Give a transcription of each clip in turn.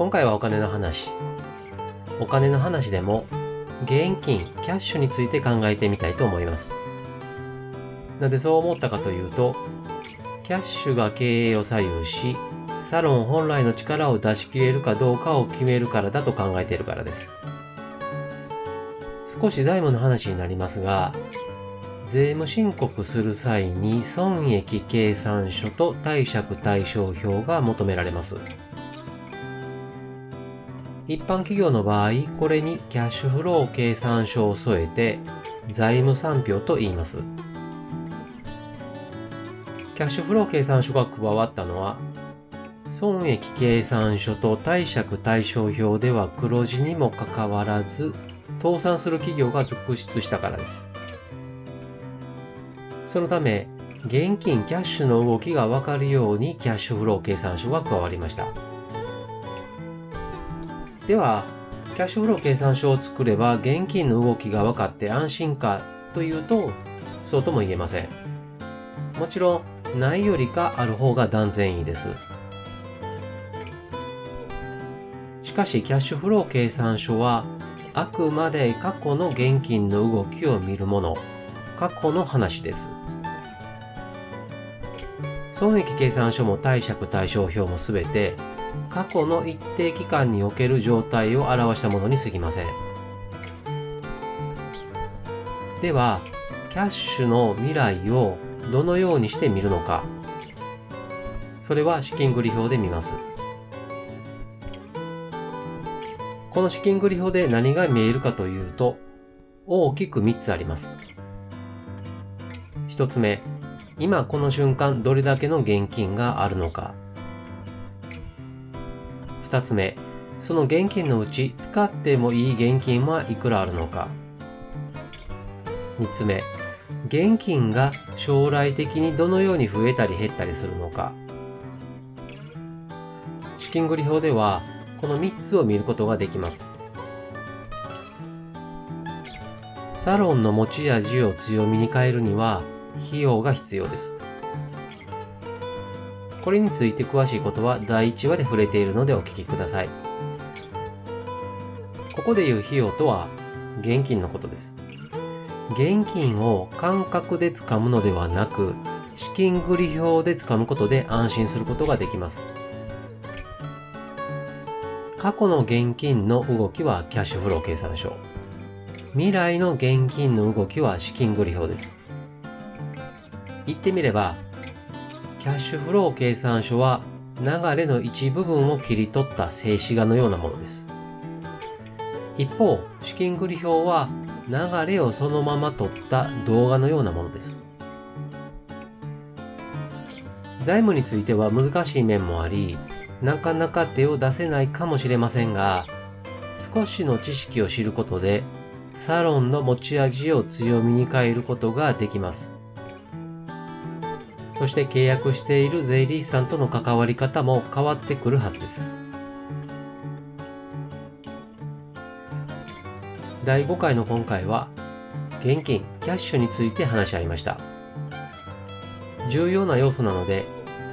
今回はお金の話。お金の話でも現金キャッシュについて考えてみたいと思います。なぜそう思ったかというとキャッシュが経営を左右しサロン本来の力を出し切れるかどうかを決めるからだと考えているからです。少し財務の話になりますが、税務申告する際に損益計算書と貸借対照表が求められます。一般企業の場合、これにキャッシュフロー計算書を添えて財務産票と言います。キャッシュフロー計算書が加わったのは、損益計算書と貸借対照表では黒字にもかかわらず倒産する企業が続出したからです。そのため、現金キャッシュの動きがわかるようにキャッシュフロー計算書が加わりました。では、キャッシュフロー計算書を作れば現金の動きが分かって安心かというと、そうとも言えません。もちろん、ないよりかある方が断然いいです。しかし、キャッシュフロー計算書はあくまで過去の現金の動きを見るもの、過去の話です。損益計算書も貸借対照表もすべて過去の一定期間における状態を表したものに過ぎません。では、キャッシュの未来をどのようにして見るのか。それは資金繰り表で見ます。この資金繰り表で何が見えるかというと、大きく3つあります。1つ目、今この瞬間どれだけの現金があるのか。2つ目、その現金のうち使ってもいい現金はいくらあるのか。3つ目、現金が将来的にどのように増えたり減ったりするのか。資金繰り表ではこの3つを見ることができます。サロンの持ち味を強みに変えるには費用が必要です。これについて詳しいことは第1話で触れているのでお聞きください。ここで言う費用とは現金のことです。現金を感覚で掴むのではなく資金繰り表で掴むことで安心することができます。過去の現金の動きはキャッシュフロー計算書。未来の現金の動きは資金繰り表です。言ってみれば、キャッシュフロー計算書は流れの一部分を切り取った静止画のようなものです。一方、資金繰り表は流れをそのまま撮った動画のようなものです。財務については難しい面もあり、なかなか手を出せないかもしれませんが、少しの知識を知ることで、サロンの持ち味を強みに変えることができます。そして契約している税理士さんとの関わり方も変わってくるはずです。第5回の今回は、現金、キャッシュについて話し合いました。重要な要素なので、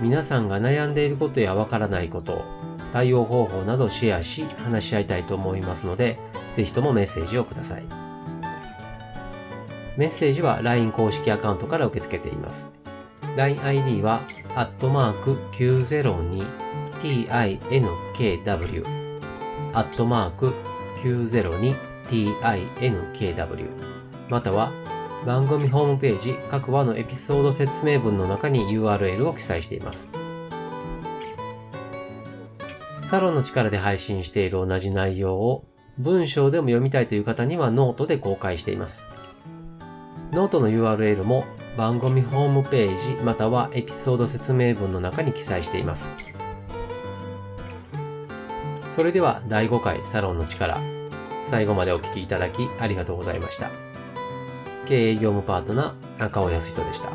皆さんが悩んでいることやわからないこと、対応方法などシェアし話し合いたいと思いますので、ぜひともメッセージをください。メッセージは LINE 公式アカウントから受け付けています。LINEID は、アットマーク 902tinkw、アットマーク 902tinkw、または番組ホームページ各話のエピソード説明文の中に URL を記載しています。サロンの力で配信している同じ内容を文章でも読みたいという方にはノートで公開しています。ノートの URL も番組ホームページまたはエピソード説明文の中に記載しています。それでは第5回サロンの力、最後までお聴きいただきありがとうございました。経営業務パートナー中尾康人でした。